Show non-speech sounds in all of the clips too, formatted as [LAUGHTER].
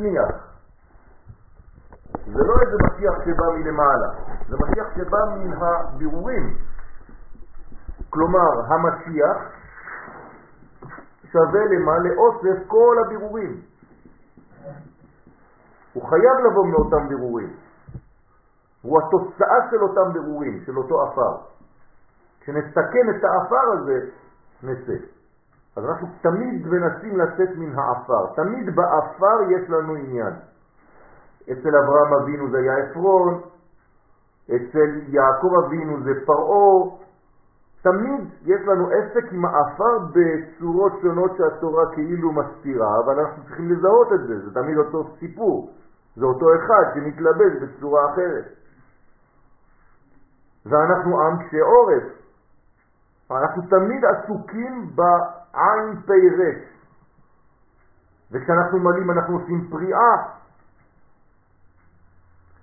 מצמיח. זה לא איזה משיח שבא מלמעלה, זה משיח שבא מן הבירורים. כלומר, המשיח שווה למה? לאוסף כל הבירורים. הוא חייב לבוא מאותם בירורים. הוא התוצאה של אותם בירורים, של אותו אפר. כשנסתכן את האפר הזה, נצא. אז אנחנו תמיד מנסים לצאת מן העפר. תמיד בעפר יש לנו עניין. אצל אברהם אבינו זה היה עפרון, אצל יעקב אבינו זה פרעה. תמיד יש לנו עסק עם העפר בצורות שונות שהתורה כאילו מסתירה, אבל אנחנו צריכים לזהות את זה, זה תמיד אותו סיפור. זה אותו אחד שמתלבש בצורה אחרת. ואנחנו עם קשה עורף. אנחנו תמיד עסוקים בעין פי ריק. וכשאנחנו מלאים אנחנו עושים פריאה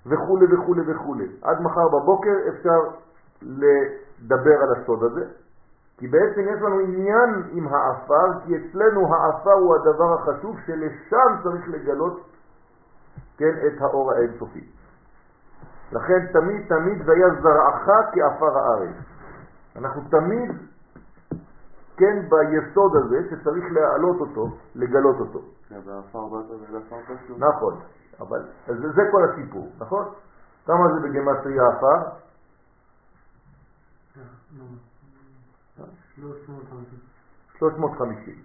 וכו' וכו' וכו'. עד מחר בבוקר אפשר לדבר על הסוד הזה, כי בעצם יש לנו עניין עם האפר, כי אצלנו האפר הוא הדבר החשוב שלשם צריך לגלות כן, את האור האינסופי. לכן תמיד תמיד והיה זרעך כאפר הארץ. אנחנו תמיד, כן, ביסוד הזה שצריך להעלות אותו, לגלות אותו. נכון, אבל זה, זה כל הסיפור, נכון? כמה זה בגמטריה עפר? 350.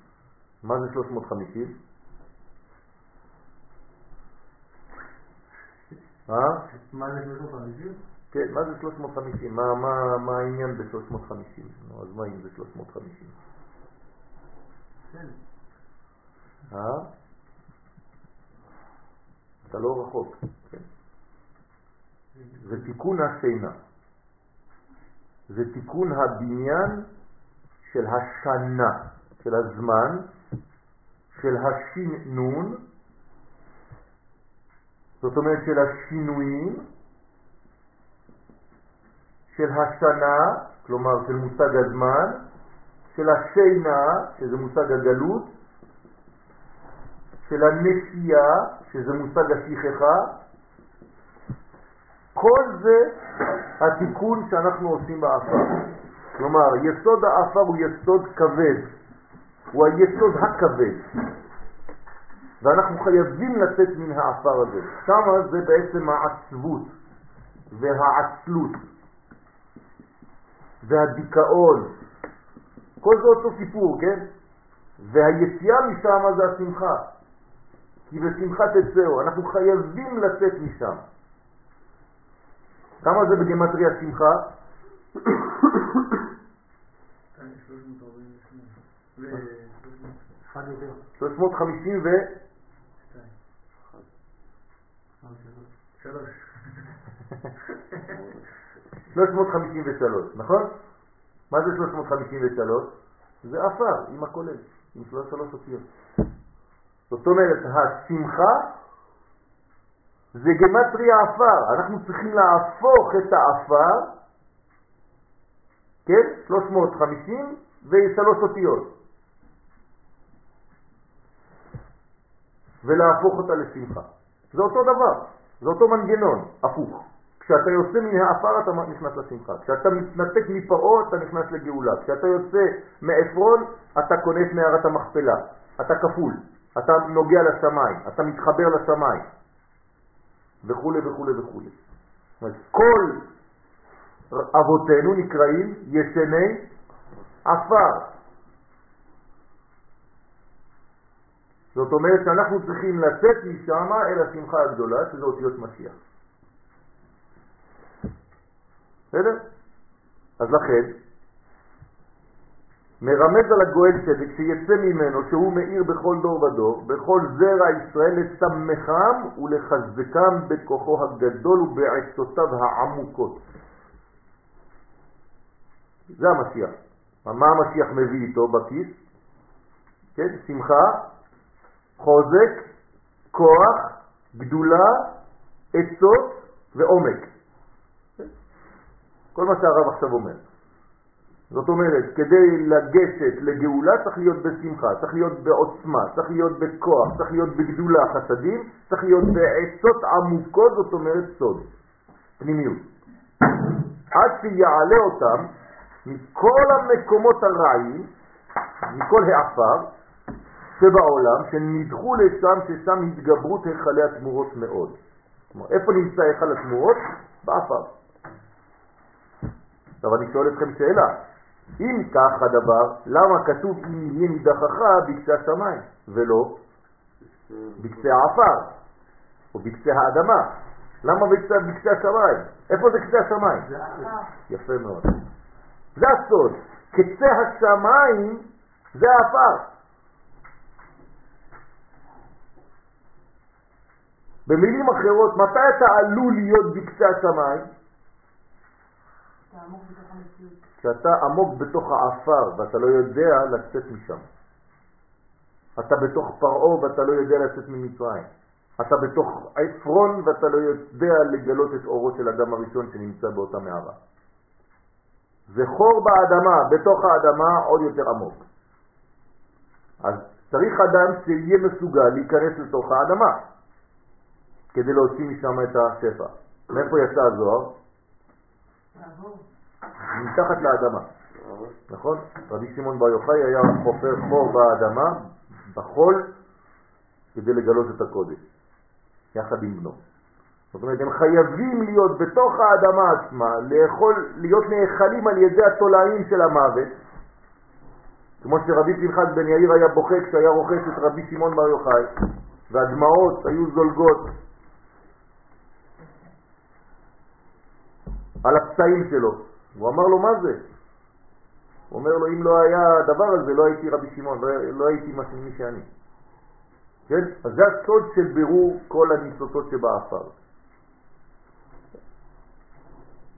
מה זה 350? אה? מה זה 350? כן, מה זה 350? מה, מה, מה העניין ב-350? נו, אז מה אם זה 350? כן. אה? אתה לא רחוק, כן. זה תיקון השינה. זה תיקון הבניין של השנה, של הזמן, של השינון, זאת אומרת של השינויים, של השנה, כלומר של מושג הזמן, של השינה, שזה מושג הגלות, של הנשייה, שזה מושג השכחה, כל זה התיקון שאנחנו עושים באפר. כלומר, יסוד האפר הוא יסוד כבד, הוא היסוד הכבד. ואנחנו חייבים לצאת מן האפר הזה. שם זה בעצם העצבות והעצלות והדיכאון. כל זה אותו סיפור, כן? והיציאה משם זה השמחה. כי בשמחה תצאו, אנחנו חייבים לצאת משם. כמה זה בגמטריה שמחה? 350 ו... 353, נכון? מה זה 353? זה אפר עם הכולל, עם שלוש שלוש אותיות. זאת אומרת, השמחה זה גמטריה אפר. אנחנו צריכים להפוך את האפר, כן? 350 ושלוש אותיות. ולהפוך אותה לשמחה. זה אותו דבר, זה אותו מנגנון, הפוך. כשאתה יוצא מן האפר אתה נכנס לשמחה, כשאתה מתנתק מפרעה אתה נכנס לגאולה, כשאתה יוצא מעפרון אתה קונה את מערת המכפלה, אתה כפול, אתה נוגע לשמיים, אתה מתחבר לשמיים, וכו' וכו' וכו'. כל אבותינו נקראים ישני עפר. זאת אומרת שאנחנו צריכים לצאת משם אל השמחה הגדולה, שזה אותיות משיח. בסדר? אז לכן, מרמז על הגואל צדק שיצא ממנו שהוא מאיר בכל דור ודור, בכל זרע ישראל לסמכם ולחזקם בכוחו הגדול ובעצותיו העמוקות. זה המשיח. מה המשיח מביא איתו בכיס? כן, שמחה, חוזק, כוח, גדולה, עצות ועומק. כל מה שהרב עכשיו אומר. זאת אומרת, כדי לגשת לגאולה צריך להיות בשמחה, צריך להיות בעוצמה, צריך להיות בכוח, צריך להיות בגדולה חסדים, צריך להיות בעצות עמוקות, זאת אומרת סוד, פנימיות. עד שיעלה אותם מכל המקומות הרעים, מכל העפר שבעולם, שנדחו לשם, ששם התגברות היכלי התמורות מאוד. כלומר, איפה נמצא היכל התמורות? בעפר. עכשיו אני שואל אתכם שאלה, אם כך הדבר, למה כתוב אם יהיה נידחך בקצה השמיים, ולא בקצה העפר, או בקצה האדמה? למה בקצה, בקצה השמיים? איפה זה קצה השמיים? יפה מאוד. זה הסוד. קצה השמיים זה העפר. במילים אחרות, מתי אתה עלול להיות בקצה השמיים? כשאתה עמוק בתוך העפר ואתה לא יודע לצאת משם. אתה בתוך פרעה ואתה לא יודע לצאת ממצרים. אתה בתוך עפרון ואתה לא יודע לגלות את אורו של אדם הראשון שנמצא באותה מערה. זה חור באדמה, בתוך האדמה עוד יותר עמוק. אז צריך אדם שיהיה מסוגל להיכנס לתוך האדמה כדי להוציא משם את השפע. מאיפה יצא הזוהר? מתחת לאדמה, נכון? רבי שמעון בר יוחאי היה חופר חור באדמה, בחול, כדי לגלות את הקודש, יחד עם בנו. זאת אומרת, הם חייבים להיות בתוך האדמה עצמה, לאכול, להיות נאכלים על ידי התולעים של המוות, כמו שרבי פנחס בן יאיר היה בוכה כשהיה רוכש את רבי שמעון בר יוחאי, והדמעות היו זולגות על הפצעים שלו. הוא אמר לו, מה זה? הוא אומר לו, אם לא היה הדבר הזה, לא הייתי רבי שמעון, לא, לא הייתי מי שאני. כן? אז זה הסוד של בירור כל הניצוצות שבאפר.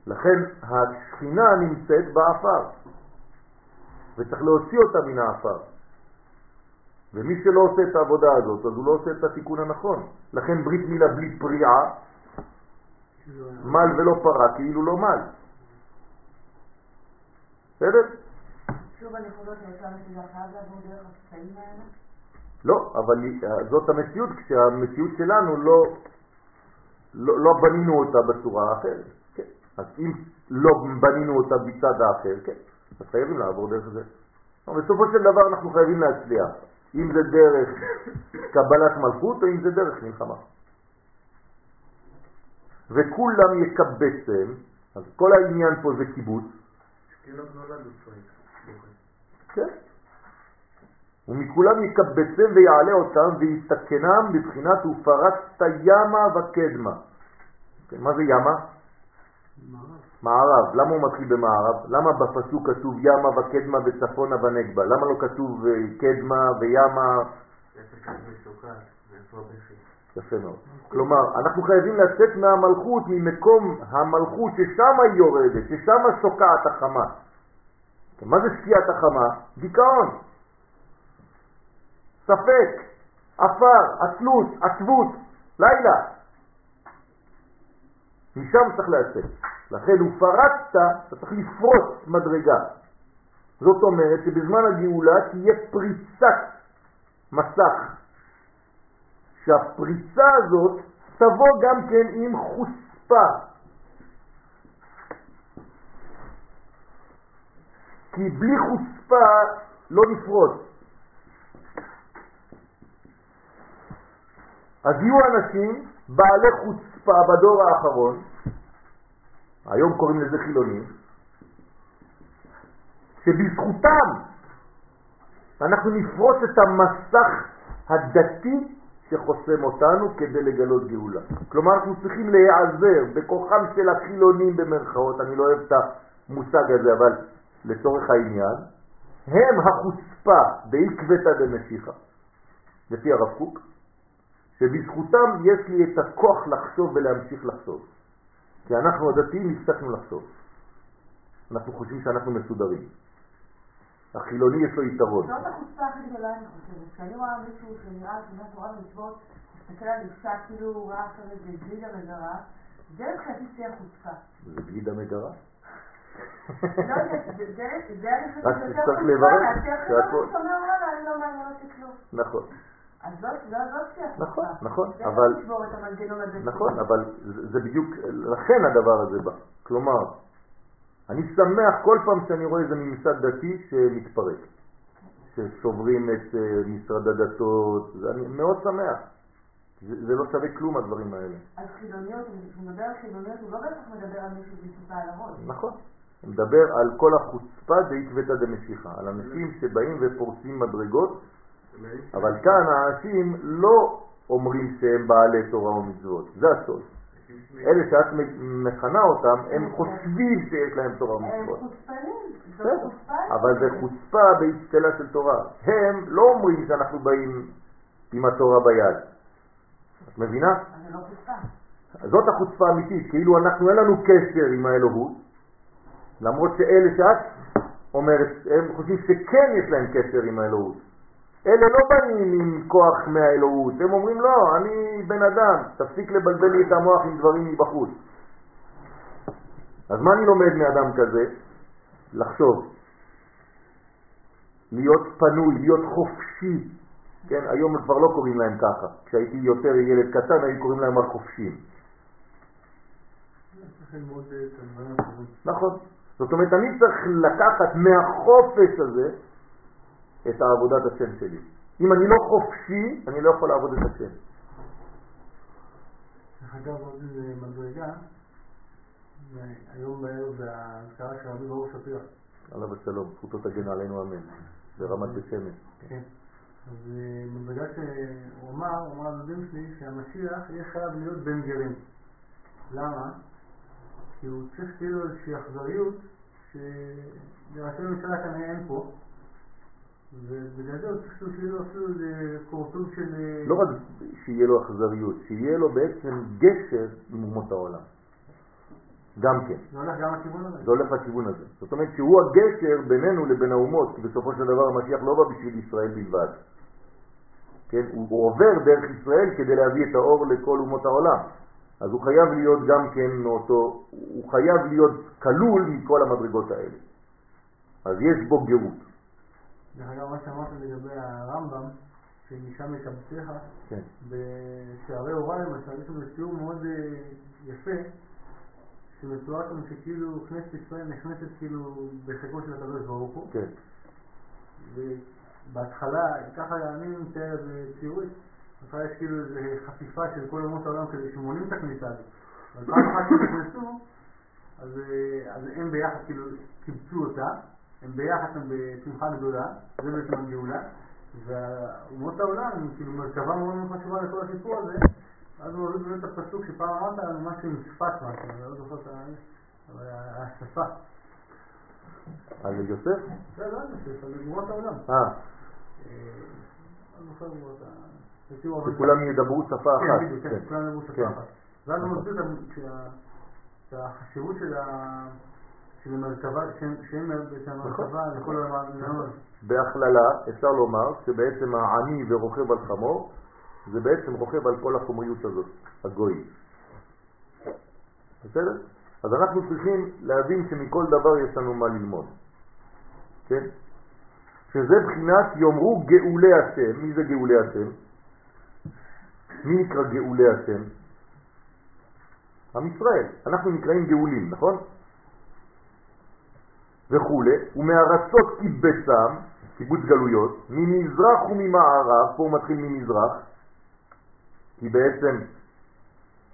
לכן השכינה נמצאת באפר, וצריך להוציא אותה מן האפר. ומי שלא עושה את העבודה הזאת, אז הוא לא עושה את התיקון הנכון. לכן ברית מילה בלי פריעה, מל ולא פרה, כאילו לא מל. בסדר? שוב הנקודות היותר נקודה חייב לעבור דרך הקטעים האלה? לא, אבל זאת המציאות, כשהמציאות שלנו לא, לא, לא בנינו אותה בצורה אחרת. כן. אז אם לא בנינו אותה בצד האחר, כן, אז חייבים לעבור דרך זה. בסופו של דבר אנחנו חייבים להצליח, אם זה דרך קבלת מלכות או אם זה דרך מלחמה. וכולם יקבצם, אז כל העניין פה זה קיבוץ, וצועק. כן. ומכולם יקבצם ויעלה אותם ויתקנם בבחינת ופרצת ימה וקדמה. כן, מה זה ימה? מערב. מערב. למה הוא מתחיל במערב? למה בפסוק כתוב ימה וקדמה וצפונה ונגבה? למה לא כתוב אה, קדמה וימה? יפה מאוד. כלומר, אנחנו חייבים לצאת מהמלכות, ממקום המלכות ששם היא יורדת, ששם שוקעת החמה. מה זה שקיעת החמה? דיכאון, ספק, עפר, עצלות, עצבות, לילה. משם צריך לצאת. לכן הוא פרצת, אתה צריך לפרוץ מדרגה. זאת אומרת שבזמן הגאולה תהיה פריצת מסך. שהפריצה הזאת תבוא גם כן עם חוצפה. כי בלי חוצפה לא נפרוץ. אז יהיו אנשים בעלי חוצפה בדור האחרון, היום קוראים לזה חילונים, שבזכותם אנחנו נפרוץ את המסך הדתי שחוסם אותנו כדי לגלות גאולה. כלומר, אנחנו צריכים להיעזר בכוחם של החילונים במרכאות, אני לא אוהב את המושג הזה, אבל לצורך העניין, הם החוצפה בעקבתא דמשיחא, לפי הרב קוק, שבזכותם יש לי את הכוח לחשוב ולהמשיך לחשוב. כי אנחנו הדתיים הפסקנו לחשוב. אנחנו חושבים שאנחנו מסודרים. החילוני יש לו יתרון. זאת החוצפה הכי גדולה, אני חושבת. כשאני רואה מישהו שנראה שומע תורה ומצוות, מסתכל על אישה כאילו הוא ראה עכשיו איזה גלידה מגרה, זה מבחינתי שיא החוצפה. זה גלידה מגרה? לא יודעת, זה- אני חושבת יותר חוצפה מאשר חברה שאומר וואלה, אני לא מעניין אותי כלום. נכון, זאת תהיה נכון. נכון, אבל- לא. נכון, אבל זה בדיוק, לכן הדבר הזה בא. כלומר, אני שמח כל פעם שאני רואה איזה ממסד דתי שמתפרק, ששוברים את אה, משרד הדתות, זה- אני מאוד שמח. זה, זה לא שווה כלום הדברים האלה. אז חילוניות, כשהוא מדבר על חילוניות, הוא לא בהכרח מדבר על מישהו כיפה על הראש. נכון. הוא מדבר על כל החוצפה דעקבתא דמשיחא, על אנשים שבאים ופורצים מדרגות, אבל כאן האנשים לא אומרים שהם בעלי תורה ומצוות, זה הסוד. אלה שאת מכנה אותם, הם חושבים שיש להם תורה הם ומצוות. חוצפנים, בסדר, חוצפה. אבל זה חוצפה באצטלה של תורה. הם לא אומרים שאנחנו באים עם התורה ביד. את מבינה? לא. זאת החוצפה האמיתית, כאילו אנחנו אין לנו קשר עם האלוהות, למרות שאלה שאת אומרת, הם חושבים שכן יש להם קשר עם האלוהות. אלה לא באים עם כוח מהאלוהות, הם אומרים לא, אני בן אדם, תפסיק לבלבל לי את המוח עם דברים מבחוץ. אז מה אני לומד מאדם כזה? לחשוב, להיות פנוי, להיות חופשי. כן, היום כבר לא קוראים להם ככה. כשהייתי יותר ילד קטן היו קוראים להם החופשים. נכון. זאת אומרת, אני צריך לקחת מהחופש הזה את העבודת השם שלי. אם אני לא חופשי, אני לא יכול לעבוד את השם. דרך אגב, עוד איזה מדרגה, היום בערב זה האזכרה של רבי ברוך שפירא. עליו השלום, זכותו תגן עלינו אמן, ברמת בית שמש. כן. אז אה, מדרגה שהוא אמר, הוא אמר לדודים שלי שהמשיח יהיה חייב להיות בן גרים. למה? כי הוא צריך כאילו איזושהי אכזריות שלראשי ממשלה כנראה אין פה. ובגלל זה צריך שיהיה לו אפילו איזה קורטוב של... אה, לא רק שיהיה לו אכזריות, שיהיה לו בעצם גשר עם אומות העולם. גם כן. זה הולך גם לכיוון הזה. זה הולך לכיוון הזה. זאת אומרת שהוא הגשר בינינו לבין האומות, כי בסופו של דבר המשיח לא בא בשביל ישראל בלבד. כן? הוא, הוא עובר דרך ישראל כדי להביא את האור לכל אומות העולם. אז הוא חייב להיות גם כן מאותו, הוא חייב להיות כלול מכל המדרגות האלה. אז יש בו גאות. דרך אגב, מה שאמרת לגבי הרמב"ם, שמשם מקבצך, כן. בשערי הוריי למשל, יש לנו ציור מאוד אה, יפה, שמתואר שם שכאילו כנסת ישראל נכנסת כאילו בחיקו של הקדוש ברוך הוא, כן. ובהתחלה, ככה אני מתאר את זה ציורית, בהתחלה יש כאילו איזו חפיפה של כל אומות העולם כדי שמונים את הכניסה הזאת. אבל פעם אחת שהם נכנסו, אז, אה, אז הם ביחד כאילו קיבצו אותה, הם ביחד הם בשמחה גדולה, זה בעצם הגאולה, ואומות העולם כאילו מרכבה מאוד מאוד חשובה לכל הסיפור הזה, אז הוא באמת את הפסוק שפעם אמרת לנו משהו עם שפת משהו, אני לא זוכר את השפה. על יוסף? זה לא אני על אומות העולם. אה, לא שכולם ידברו שפה אחת. בדיוק, כן, כן. כולם ידברו. שפה אחת. ואז הוא נכון. מסביר את החשיבות של ה... לכל העולם. בהכללה אפשר לומר שבעצם העני ורוכב על חמור זה בעצם רוכב על כל החומריות הזאת, הגוי. בסדר? אז אנחנו צריכים להבין שמכל דבר יש לנו מה ללמוד. כן? שזה בחינת יאמרו גאולי השם. מי זה גאולי השם? מי נקרא גאולי השם? עם ישראל. אנחנו נקראים גאולים, נכון? וכולי, ומארצות קיבצם, קיבוץ גלויות, ממזרח וממערב, פה הוא מתחיל ממזרח, כי בעצם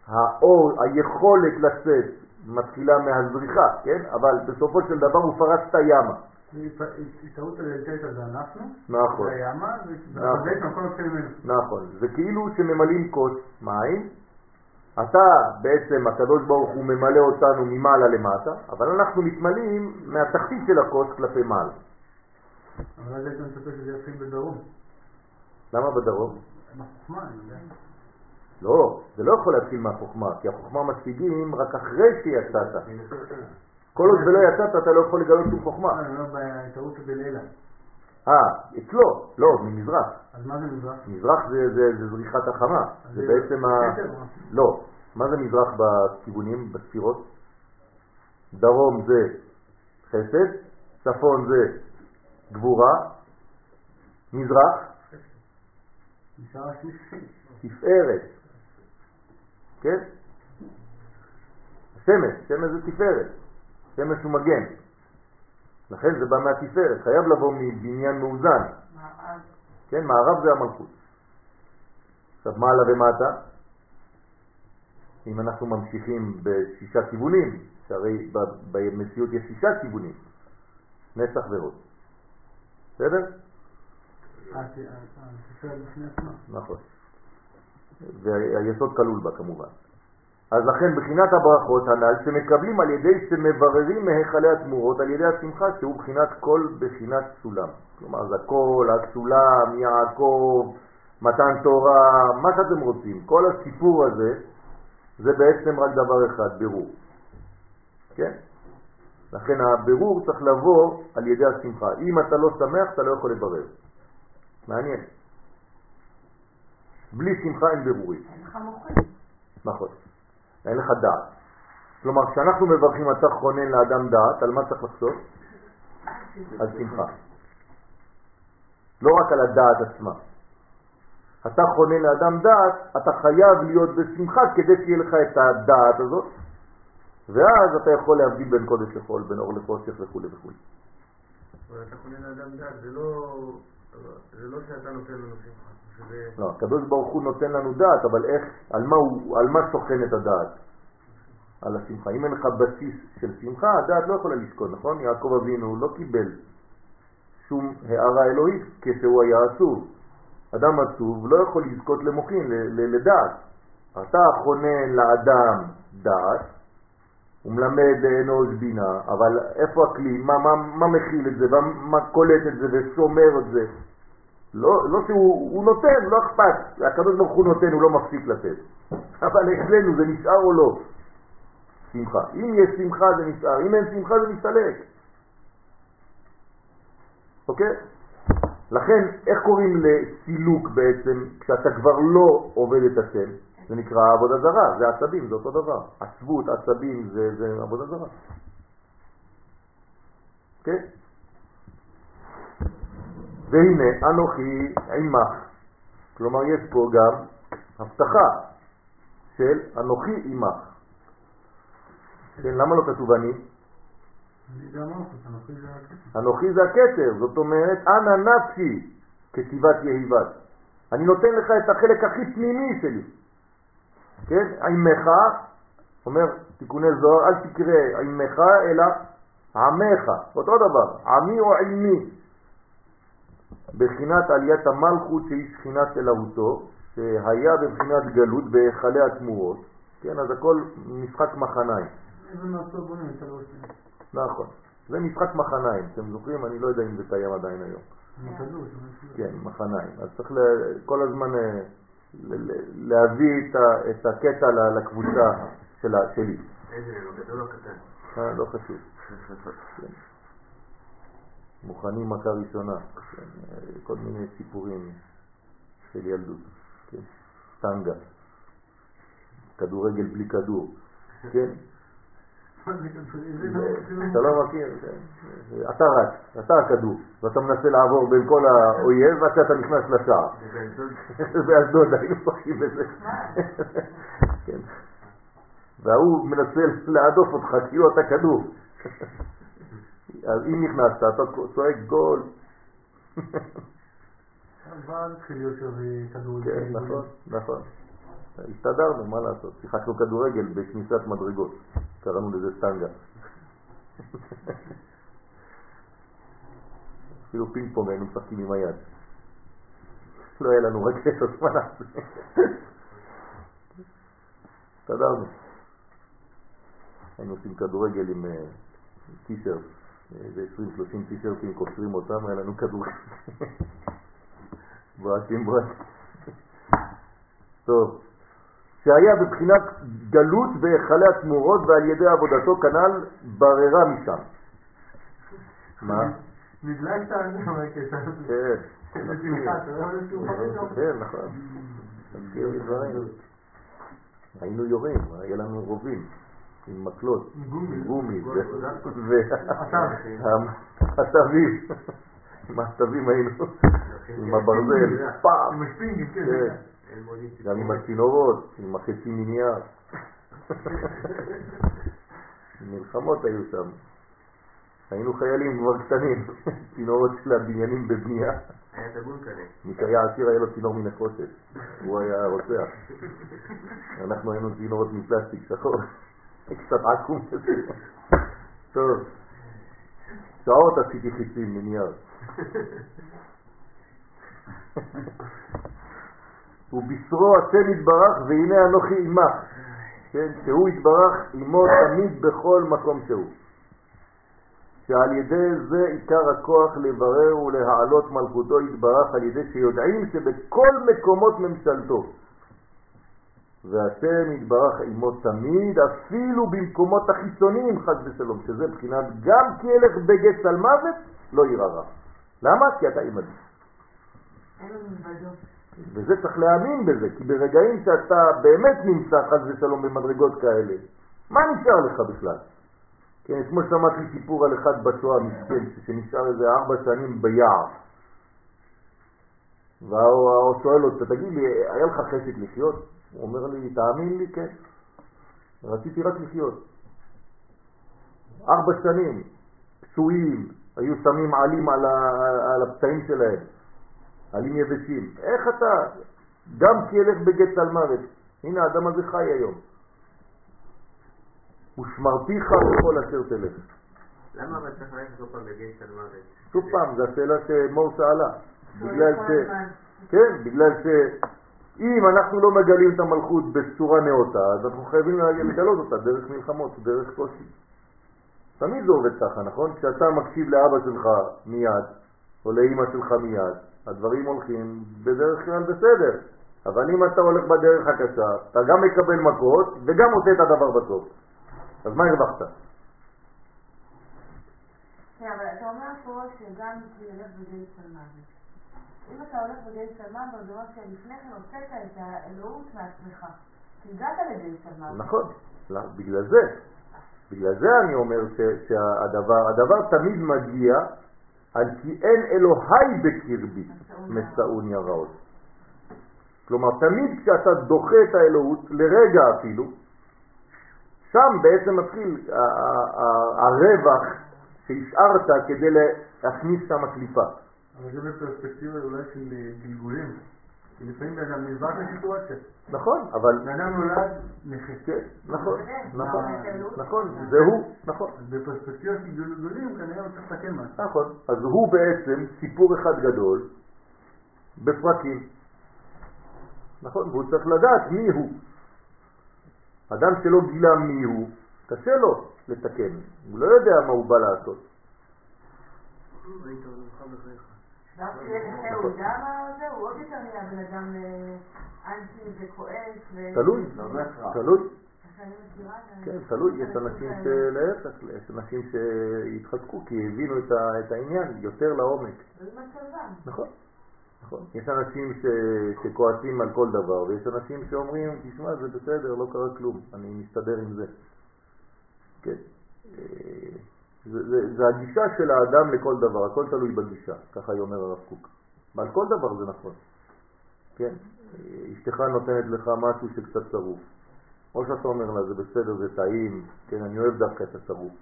האור, היכולת לצאת מתחילה מהזריחה, כן? אבל בסופו של דבר הוא פרץ את הימה. טעות זה אנחנו, נכון, זה הימה, נכון. נכון. זה כאילו שממלאים כוס מים, אתה בעצם, הקדוש ברוך הוא ממלא אותנו ממעלה למטה, אבל אנחנו מתמלאים מהתחתית של הכוס כלפי מעלה. אבל אז הייתי מצפה שזה יתחיל בדרום. למה בדרום? בחוכמה, אני יודע. לא, זה לא יכול להתחיל מהחוכמה, כי החוכמה משיגים רק אחרי שיצאת. כל עוד ולא יצאת אתה לא יכול לגלות שום חוכמה. אני אומר בטעות בלילה. אה, אצלו, לא, ממזרח. אז מה זה מזרח? מזרח זה, זה, זה זריחת החמה, זה בעצם ה... לא, מה זה מזרח בכיוונים, בספירות? דרום זה חסד, צפון זה גבורה, מזרח. תפארת. כן? שמש, שמש זה תפארת. שמש הוא מגן. לכן זה בא מהתפארת, חייב לבוא מבניין מאוזן. מערב. כן, מערב זה המלכות. עכשיו, מעלה ומטה, אם אנחנו ממשיכים בשישה כיוונים, שהרי במציאות יש שישה כיוונים, נצח והוד. בסדר? אה, אה, אה. נכון. והיסוד כלול בה כמובן. אז לכן בחינת הברכות הנ"ל שמקבלים על ידי שמבררים מהיכלי התמורות על ידי השמחה שהוא בחינת כל בחינת סולם. כלומר זה הכל, הסולם, יעקב, מתן תורה, מה שאתם רוצים. כל הסיפור הזה זה בעצם רק דבר אחד, בירור. כן? לכן הבירור צריך לבוא על ידי השמחה. אם אתה לא שמח אתה לא יכול לברר. מעניין. בלי שמחה אין בירורים. נכון. אין לך דעת. כלומר, כשאנחנו מברכים אתה חונן לאדם דעת, על מה צריך לחשוב? על שמחה. לא רק על הדעת עצמה. אתה חונן לאדם דעת, אתה חייב להיות בשמחה כדי שיהיה לך את הדעת הזאת, ואז אתה יכול להבדיל בין קודש לחול, בין אור לחושך וכו' וכו'. אבל אתה קונה לאדם דעת, זה לא... זה לא שאתה נותן לנו שמחה. לא, הקדוש ברוך הוא נותן לנו דעת, אבל איך, על מה, הוא, על מה שוכן את הדעת? על השמחה. אם אין לך בסיס של שמחה, הדעת לא יכולה לשכון, נכון? יעקב אבינו לא קיבל שום הערה אלוהית כשהוא היה עצוב. אדם עצוב לא יכול לזכות למוחין, לדעת. אתה חונן לאדם דעת, הוא מלמד לאנוש בינה, אבל איפה הכלי? מה, מה, מה מכיל את זה? מה, מה קולט את זה ושומר את זה? לא, לא שהוא הוא נותן, לא אכפת. הקדוש ברוך הוא נותן, הוא לא מפסיק לתת. [LAUGHS] אבל אצלנו זה נשאר או לא? שמחה. אם יש שמחה זה נשאר, אם אין שמחה זה מסתלק. אוקיי? לכן, איך קוראים לסילוק בעצם, כשאתה כבר לא עובד את השם? זה נקרא עבודה זרה, זה עצבים, זה אותו דבר. עצבות, עצבים, זה, זה עבודה זרה. אוקיי? והנה אנוכי עמך. כלומר, יש פה גם הבטחה של אנוכי עמך. כן, למה לא כתוב אני? הכסף. אנוכי זה הכתר, זאת אומרת, אנא נפשי כתיבת יהיבת. אני נותן לך את החלק הכי פנימי שלי. כן? עמך, אומר תיקוני זוהר, אל תקרא עמך אלא עמך, אותו דבר, עמי או עמי. בחינת עליית המלכות שהיא שכינת אלוהותו, שהיה בבחינת גלות בהיכלי התמורות, כן, אז הכל משחק מחניים. שלי. נכון. זה משחק מחניים, אתם זוכרים? אני לא יודע אם זה קיים עדיין היום. עם כן, מחניים. אז צריך כל הזמן אה, להביא את הקטע לקבוצה שלי. איזה, הגדול או הקטן? אה, לא חשוב. [LAUGHS] מוכנים מכה ראשונה. כן, כל מיני סיפורים של ילדות. כן. טנגה. כדורגל בלי כדור. כן. איזה- אתה לא מכיר, כן. אתה רץ, אתה הכדור, ואתה מנסה לעבור בין כל האויב ועד שאתה נכנס לשער. באשדוד היינו משחקים בזה. [LAUGHS] כן. וההוא מנסה להדוף אותך כאילו אתה כדור. אז אם נכנסת אתה צועק גול. כן, נכון, נכון. הסתדרנו, מה לעשות? שיחקנו כדורגל בכניסת מדרגות, קראנו לזה סטנגה. אפילו פינג פונג היינו משחקים עם היד. לא היה לנו רקטות, מה נעשה? הסתדרנו. היינו עושים כדורגל עם אה, טישרט, איזה 20-30 טישרטים, קושרים אותם, היה לנו כדורגל. [LAUGHS] בועטים בועטים. טוב, שהיה בבחינת גלות בהיכלי התמורות ועל ידי עבודתו כנ"ל בררה משם. מה? נדלקת על זה, מה הקטע? כן. [LAUGHS] שמחה פתאום? כן, נכון. היינו יורים, היה לנו רובים. עם מקלות, גומי. והעשבים, עם העשבים היינו, עם הברזל, פעם, עם השפינגים, כן. כן. מונית. גם עם הצינורות, עם החצי מנייר. [LAUGHS] מלחמות היו שם. היינו חיילים כבר קטנים, [LAUGHS] צינורות של הבניינים בבנייה. היה דגון כזה. מי שהיה עשיר היה לו צינור מנחושת, הוא היה רוצח. אנחנו היינו צינורות מפלסטיק שחור, קצת עקום כזה. טוב, שעות עשיתי חיצים מנייר. ובשרו השם יתברך והנה אנוכי עמך, כן, שהוא יתברך עמו תמיד בכל מקום שהוא. שעל ידי זה עיקר הכוח לברר ולהעלות מלכותו יתברך על ידי שיודעים שבכל מקומות ממשלתו. והשם יתברך עמו תמיד, אפילו במקומות החיצוניים חס ושלום, שזה בחינת גם כי ילך בגץ על מוות, לא יראה רע. למה? כי אתה מלבדו. וזה צריך להאמין בזה, כי ברגעים שאתה באמת נמצא חס ושלום במדרגות כאלה, מה נשאר לך בכלל? כן, אתמול שמעתי סיפור על אחד בשואה מסכן, שנשאר איזה ארבע שנים ביער. והוא שואל אותו, תגיד לי, היה לך חשק לחיות? הוא אומר לי, תאמין לי, כן. רציתי רק לחיות. ארבע שנים, פצועים, היו שמים עלים על, ה, על הפצעים שלהם, עלים יבשים. איך אתה, גם כי ילך בגט על מוות, הנה האדם הזה חי היום. ושמרתיך בכל אשר תלך. למה אבל צריך ללכת כל פעם בגין של מוות? שוב פעם, זו השאלה שמור שאלה. בגלל ש... כן, בגלל שאם אנחנו לא מגלים את המלכות בצורה נאותה, אז אנחנו חייבים לגלות אותה דרך מלחמות, דרך קושי. תמיד זה עובד ככה, נכון? כשאתה מקשיב לאבא שלך מיד, או לאמא שלך מיד, הדברים הולכים בדרך כלל בסדר. אבל אם אתה הולך בדרך הקשה, אתה גם מקבל מכות וגם עושה את הדבר בסוף. אז מה הרווחת? כן, אבל אתה אומר פה שגם כי ילך בגיא סלמן. אם אתה הולך בגיא סלמן, זה אומר שלפני כן הוצאת את האלוהות מעצמך. כי הגעת לגיא סלמן. נכון, לא, בגלל זה. בגלל זה אני אומר שהדבר הדבר תמיד מגיע על כי אין אלוהי בקרבי מצאוני הרעות. כלומר, תמיד כשאתה דוחה את האלוהות, לרגע אפילו, שם בעצם מתחיל הרווח שהשארת כדי להכניס שם קליפה. אבל זה בפרספקטיבה אולי של אה, גלגולים. כי לפעמים בן אדם נזרק לסיטואציה. נכון, אבל... בן אדם נולד נכה. כן, נכון, נכון, נכון, זה הוא, נכון. אז בפרספקטיבה של גלגולים כנראה הוא צריך לתקן משהו. נכון, אז הוא בעצם סיפור אחד גדול בפרקים. נכון, והוא צריך לדעת מי הוא. אדם שלא גילה מי הוא, קשה לו לתקן, הוא לא יודע מה הוא בא לעשות. הוא יודע מה זה? הוא עוד יותר נהיה בן אדם אה, אנטי וכועס. ו- תלוי, תלוי, את ה- כן, תלוי, יש אנשים שלהפך, יש אנשים שהתחזקו כי הבינו את העניין יותר לעומק. תלוי. נכון, נכון. יש אנשים. שכועסים על כל דבר, ויש אנשים שאומרים, תשמע, זה בסדר, לא קרה כלום, אני מסתדר עם זה. כן. זה, זה, זה הגישה של האדם לכל דבר, הכל תלוי בגישה, ככה אומר הרב קוק. ועל כל דבר זה נכון. כן. אשתך נותנת לך משהו שקצת צרוף. או שאתה אומר לה, זה בסדר, זה טעים, כן, אני אוהב דווקא את הצרוף.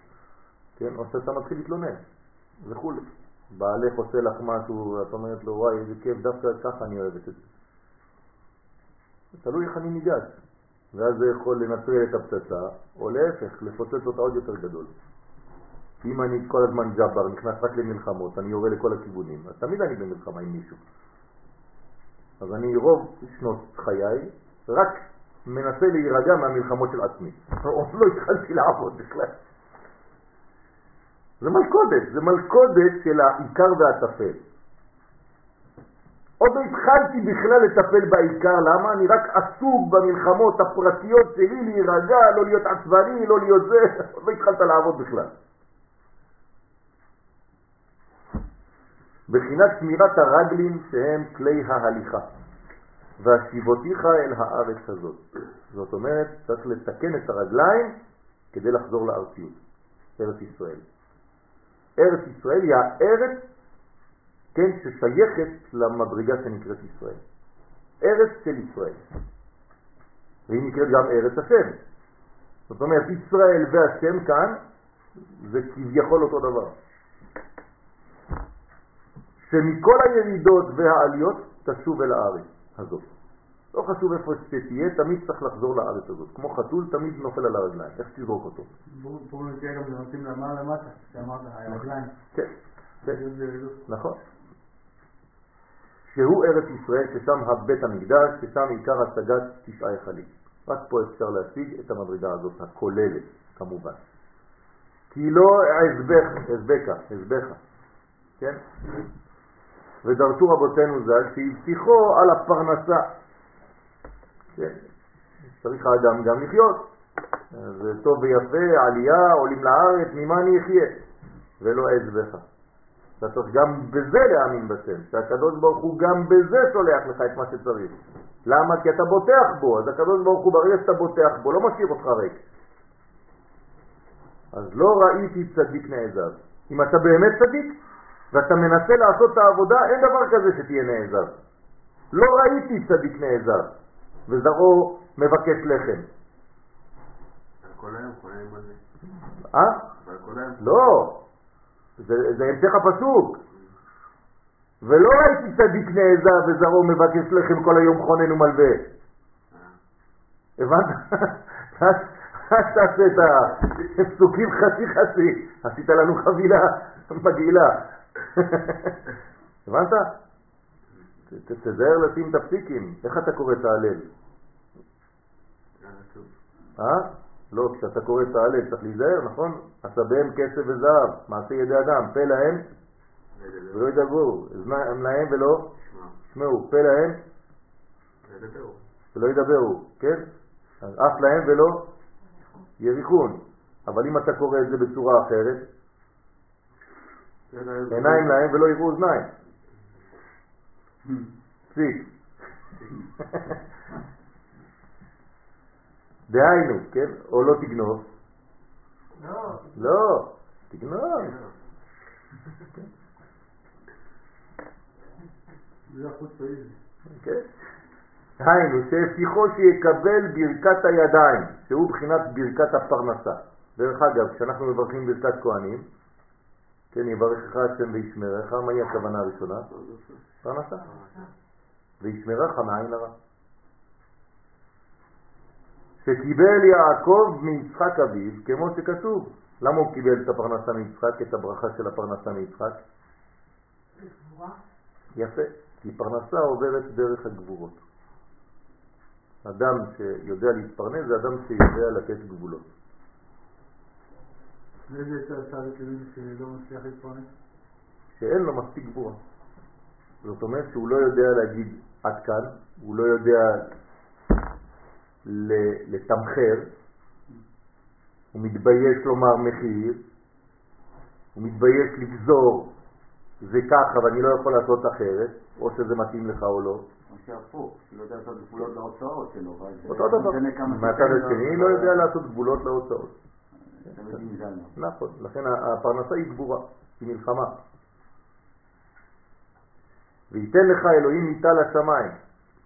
כן, או שאתה מתחיל להתלונן, וכולי. בעלך עושה לך משהו, את אומרת לו, וואי, איזה כיף, דווקא ככה אני אוהבת את זה. תלוי איך אני ניגש. ואז זה יכול לנטרל את הפצצה, או להפך, לפוצץ אותה עוד יותר גדול. אם אני כל הזמן ג'אבר, נכנס רק למלחמות, אני יורה לכל הכיוונים, אז תמיד אני במלחמה עם מישהו. אז אני רוב שנות חיי רק מנסה להירגע מהמלחמות של עצמי. עוד לא התחלתי לעבוד בכלל. זה מלכודת, זה מלכודת של העיקר והטפל. עוד לא התחלתי בכלל לטפל בעיקר, למה? אני רק עסוק במלחמות הפרטיות שלי, להירגע, לא להיות עצבני, לא להיות זה, [LAUGHS] עוד לא התחלת לעבוד בכלל. בחינת שמירת הרגלים שהם כלי ההליכה, והשיבותיך אל הארץ הזאת. זאת אומרת, צריך לתקן את הרגליים כדי לחזור לארציות, ארץ ישראל. ארץ ישראל היא הארץ, כן, ששייכת למדרגה שנקראת ישראל. ארץ של ישראל. והיא נקראת גם ארץ השם. זאת אומרת, ישראל והשם כאן זה כביכול אותו דבר. שמכל הירידות והעליות תשוב אל הארץ הזאת. לא חשוב איפה שתהיה, תמיד צריך לחזור לארץ הזאת. כמו חתול, תמיד נופל על הרגליים. איך תזרוק אותו? פה נתהיה גם נותנים למעלה למטה, שאמרת, הרגליים. כן, כן. נכון. שהוא ארץ ישראל, ששם הבית המקדש, ששם עיקר השגת תשעה יחלים. רק פה אפשר להשיג את המדרגה הזאת, הכוללת, כמובן. כי לא עזבך, עזבך, עזבך, כן? ודרשו רבותינו ז"ל שהבטיחו על הפרנסה. כן? צריך האדם גם לחיות. זה טוב ויפה, עלייה, עולים לארץ, ממה אני אחיה? ולא עזבך. אתה צריך גם בזה להאמין בשם, שהקדוש ברוך הוא גם בזה שולח לך את מה שצריך. למה? כי אתה בוטח בו, אז הקדוש ברוך הוא ברגע שאתה בוטח בו, לא משאיר אותך ריק. אז לא ראיתי צדיק נעזב. אם אתה באמת צדיק, ואתה מנסה לעשות את העבודה, אין דבר כזה שתהיה נעזב. לא ראיתי צדיק נעזב, וזרעו מבקש לחם. כל היום, כל היום בזה. אה? כל היום. לא, זה, זה המשך הפסוק. ולא ראיתי צדיק נעזב וזרעו מבקש לחם כל היום חונן ומלווה. הבנת? אז תעשה את הפסוקים חצי חצי, עשית לנו חבילה מגעילה. [LAUGHS] הבנת? תזהר לשים את הפסיקים, איך אתה קורא את ההלל? אה? לא, כשאתה קורא את ההלל צריך להיזהר, נכון? עשביהם כסף וזהב, מעשה ידי אדם, פה להם ולא ידברו, אוזניים להם ולא שמעו, פה להם ולא ידברו, כן? אף להם ולא יריחון. אבל אם אתה קורא את זה בצורה אחרת, עיניים להם ולא יראו אוזניים. פסיק. דהיינו, כן? או לא תגנוב. לא. לא, תגנוב. כן? היינו, שהבטיחו שיקבל ברכת הידיים, שהוא בחינת ברכת הפרנסה. דרך אגב, כשאנחנו מברכים ברכת כהנים, כן, יברכך השם וישמרך, מהי הכוונה הראשונה? פרנסה. וישמרך מעין הרע. שקיבל יעקב מיצחק אביו, כמו שכתוב. למה הוא קיבל את הפרנסה מיצחק, את הברכה של הפרנסה מיצחק? יפה, כי פרנסה עוברת דרך הגבורות. אדם שיודע להתפרנס זה אדם שיודע לתת גבולות. ואיזה צדיק למי שלא מצליח להתפרנס? שאין לו מספיק גבורה. זאת אומרת שהוא לא יודע להגיד עד כאן, הוא לא יודע לתמחר, הוא מתבייש לומר מחיר, הוא מתבייש לגזור, זה ככה ואני לא יכול לעשות אחרת, או שזה מתאים לך או לא. או שהפוך, שלא יודע לעשות גבולות להוצאות שלו. אותו דבר, מהצד השני לא יודע לעשות גבולות להוצאות. נכון, לכן הפרנסה היא גבורה, היא מלחמה. וייתן לך אלוהים מיטה לשמיים,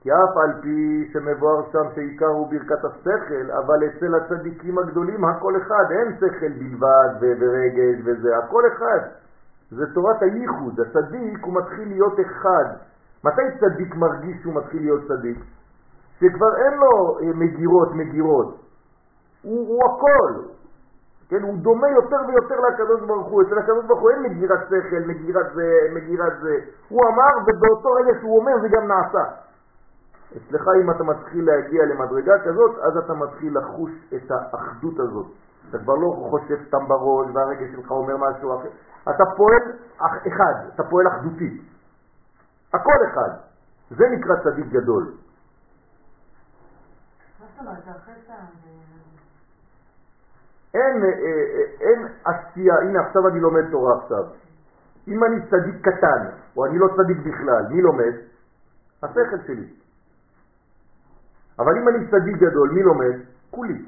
כי אף על פי שמבואר שם שעיקר הוא ברכת השכל, אבל אצל הצדיקים הגדולים הכל אחד, אין שכל בלבד ורגש וזה, הכל אחד. זה תורת הייחוד, הצדיק הוא מתחיל להיות אחד. מתי צדיק מרגיש שהוא מתחיל להיות צדיק? שכבר אין לו אה, מגירות מגירות, הוא, הוא הכל, כן, הוא דומה יותר ויותר לקדוש ברוך הוא, אצל הקדוש ברוך הוא אין מגירת שכל, מגירת זה, מגירת זה, הוא אמר ובאותו רגע שהוא אומר זה גם נעשה. אצלך אם אתה מתחיל להגיע למדרגה כזאת, אז אתה מתחיל לחוש את האחדות הזאת. אתה כבר לא חושב סתם בראש והרגע שלך אומר משהו אחר. אתה פועל אחד, אתה פועל אחדותי. הכל אחד. זה נקרא צדיק גדול. מה זאת אומרת? אחרי אין, אה, אה, אין עשייה, הנה עכשיו אני לומד תורה עכשיו. אם אני צדיק קטן, או אני לא צדיק בכלל, מי לומד? השכל שלי. אבל אם אני צדיק גדול, מי לומד? כולי.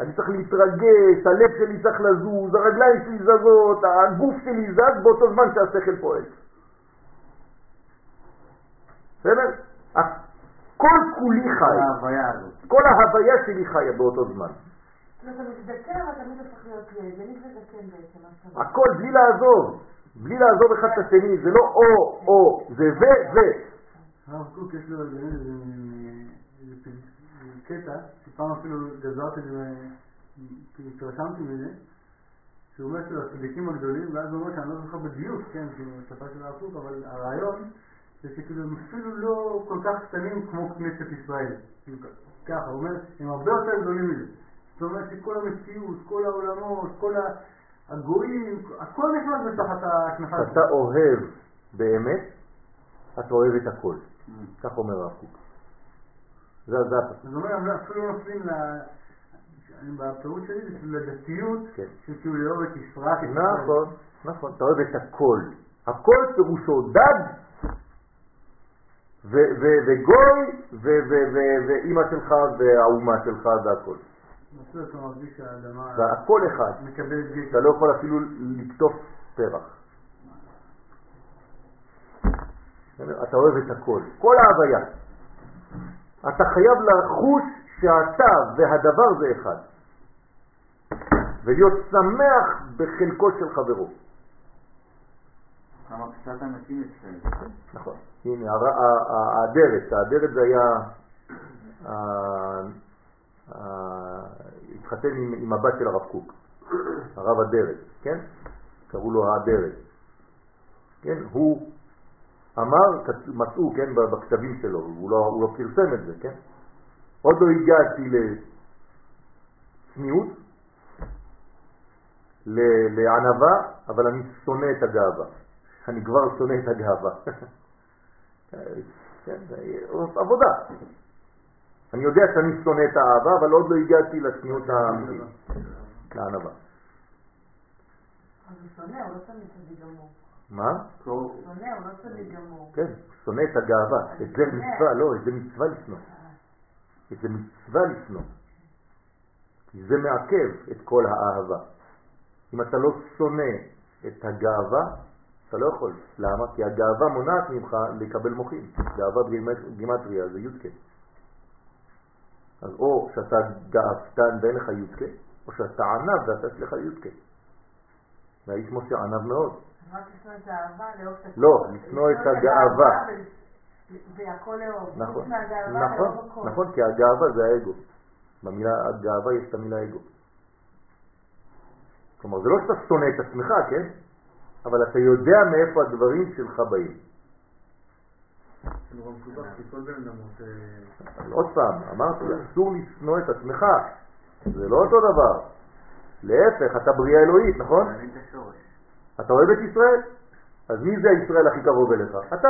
אני צריך להתרגש, הלב שלי צריך לזוז, הרגליים שלי זזות, הגוף שלי זז באותו זמן שהשכל פועל. בסדר? כל כולי חי. כל ההוויה שלי חיה באותו זמן. זאת אומרת, אתה מזדקן אבל תמיד הופך להיות ילד, ילד וזקן בעצם. הכל בלי לעזוב, בלי לעזוב אחד את השני, זה לא או, או, זה ו, ו. הרב קוק יש לו איזה קטע, שפעם אפילו גזרתי את זה, כאילו התרשמתי מזה, שהוא אומר של הצדיקים הגדולים, ואז הוא אומר שאני לא זוכר בדיוק, כן, כאילו, השפה של הרב קוק, אבל הרעיון זה שכאילו הם אפילו לא כל כך קטנים כמו כנסת ישראל. כאילו, ככה, הוא אומר, הם הרבה יותר גדולים מזה. זאת אומרת שכל המציאות, כל העולמות, כל הגויים, הכל נכנס בתחת הכנפה כשאתה אוהב באמת, אתה אוהב את הכל. כך אומר הרב קוק. זה הפסוק. זאת אומרת, אפילו לא נופלים ל... בפירוט שלי זה כן. של כאילו לאהוב את יפרט, את נכון, נכון, אתה אוהב את הכל. הכל פירושו דג וגוי ואימא שלך והאומה שלך והכל. מסלול אתה מרגיש שהאדמה זה הכל אחד. אתה לא יכול אפילו לקטוף פרח. אתה אוהב את הכל, כל ההוויה. אתה חייב לחוש שאתה והדבר זה אחד. ולהיות שמח בחלקו של חברו. כמה קצת אנשים אצלנו. נכון. הנה, האדרת, האדרת זה היה... ה- ה- התחתן עם, עם הבת של הרב קוק, [CLEARS THROAT] הרב אדרת, כן? קראו לו האדרת. כן? הוא אמר, מצאו, כן, בכתבים שלו, הוא לא, הוא לא פרסם את זה, כן? עוד לא הגעתי לצניעות, ל- לענווה, אבל אני שונא את הגאווה. אני כבר שונא את הגאווה. [LAUGHS] כן, עבודה. אני יודע שאני שונא את האהבה, אבל עוד לא הגעתי לצניעות האמיתית, לענווה. הוא לא תמיד צדיק גמור. מה? לא. כן, שונא את הגאווה. את זה מצווה, לא, את זה מצווה לשנוא. את זה מצווה לשנוא. כי זה מעכב את כל האהבה. אם אתה לא שונא את הגאווה, אתה לא יכול. למה? כי הגאווה מונעת ממך לקבל מוחים. גאווה בגימטריה זה יודקה. אז או שאתה גאוותן ואין לך יודקה, או שאתה ענב ואתה יש לך יודקה. והאיש משה ענב מאוד. לא, לשנוא את הגאווה. והכל לאהוב. נכון, נכון. נכון, כי הגאווה זה האגו. במילה הגאווה יש את המילה אגו. כלומר, זה לא שאתה שונא את עצמך, כן? אבל אתה יודע מאיפה הדברים שלך באים. זה נורא מסובך, כי כל בן אדם רוצה... אבל עוד פעם, אמרתי, אסור לשנוא את עצמך. זה לא אותו דבר. להפך, אתה בריאה אלוהית, נכון? אתה אוהב את ישראל? אז מי זה הישראל הכי קרוב אליך? אתה.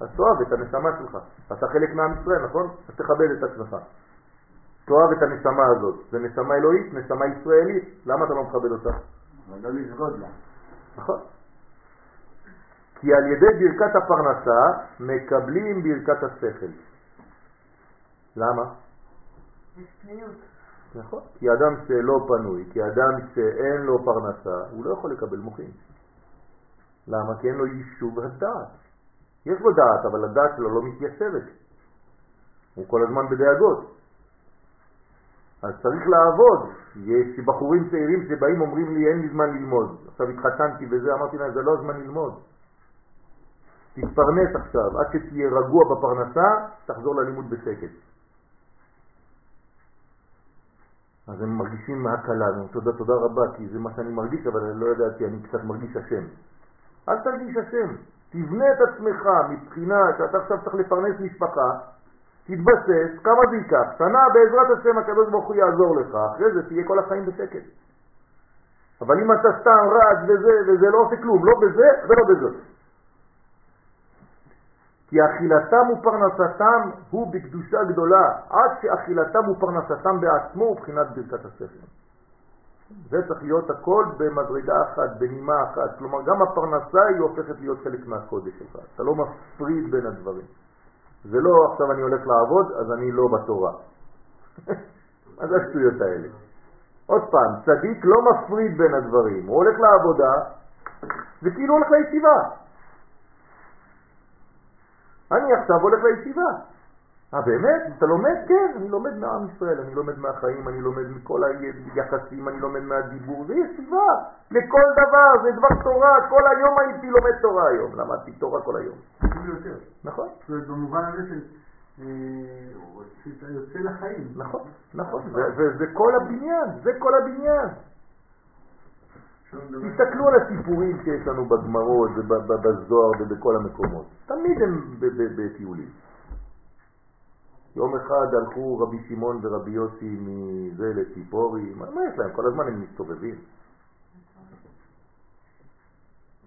אז תאהב את הנשמה שלך. אתה חלק מעם ישראל, נכון? אז תכבד את עצמך. תאהב את הנשמה הזאת. זה נשמה אלוהית, נשמה ישראלית. למה אתה לא מכבד אותה? אבל לא לסגוד לה. נכון. כי על ידי ברכת הפרנסה מקבלים ברכת השכל. למה? נכון. כי אדם שלא פנוי, כי אדם שאין לו פרנסה, הוא לא יכול לקבל מוחים. למה? כי אין לו יישוב הדעת. יש לו דעת, אבל הדעת שלו לא מתיישבת. הוא כל הזמן בדאגות. אז צריך לעבוד. יש בחורים צעירים שבאים אומרים לי אין לי זמן ללמוד. עכשיו התחתנתי וזה, אמרתי להם זה לא הזמן ללמוד. תתפרנס עכשיו, עד שתהיה רגוע בפרנסה, תחזור ללימוד בשקט. אז הם מרגישים הקלה, הם תודה תודה רבה, כי זה מה שאני מרגיש, אבל אני לא ידעתי, אני קצת מרגיש השם. אל תרגיש השם, תבנה את עצמך מבחינה שאתה עכשיו צריך לפרנס משפחה, תתבסס, כמה זה ייקח, שנה בעזרת השם הקדוש ברוך הוא יעזור לך, אחרי זה תהיה כל החיים בשקט. אבל אם אתה סתם רץ וזה, וזה לא עושה כלום, לא בזה ולא בזה. כי אכילתם ופרנסתם הוא בקדושה גדולה, עד שאכילתם ופרנסתם בעצמו הוא בחינת ברכת הספר. זה צריך להיות הכל במדרגה אחת, בנימה אחת. כלומר, גם הפרנסה היא הופכת להיות חלק מהקודש שלך. אתה לא מפריד בין הדברים. זה לא עכשיו אני הולך לעבוד, אז אני לא בתורה. [LAUGHS] מה זה השטויות האלה? עוד פעם, צדיק לא מפריד בין הדברים, הוא הולך לעבודה, זה כאילו הולך לישיבה. אני עכשיו הולך לישיבה. אה באמת? אתה לומד? כן, אני לומד מעם ישראל, אני לומד מהחיים, אני לומד מכל היחסים, אני לומד מהדיבור, זה ישיבה, לכל דבר, זה דבר תורה, כל היום הייתי לומד תורה היום, למדתי תורה כל היום. נכון? במובן הזה של... שאתה יוצא לחיים. נכון, נכון, זה כל הבניין, זה כל הבניין. תסתכלו על הסיפורים שיש לנו בגמרות ובזוהר ובכל המקומות. תמיד הם בטיולים. יום אחד הלכו רבי שמעון ורבי יוסי מזה לציפורי, מה יש להם? כל הזמן הם מסתובבים.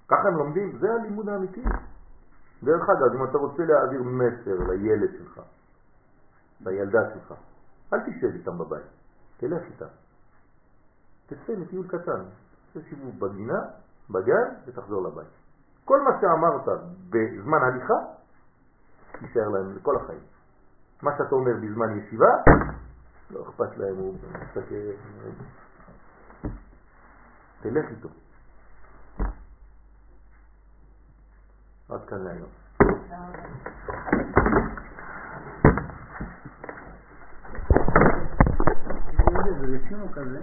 ככה הם לומדים, זה הלימוד האמיתי. דרך אגב, אם אתה רוצה להעביר מסר לילד שלך, לילדה שלך, אל תשב איתם בבית, תלך איתם. תצא לטיול קטן, סיבוב בגינה, בגן, ותחזור לבית. כל מה שאמרת בזמן הליכה, יישאר להם לכל החיים. מה שאתה אומר בזמן ישיבה, לא אכפת להם, הוא מסתכל, תלך איתו. עד כאן להיום. זה רצינו כזה.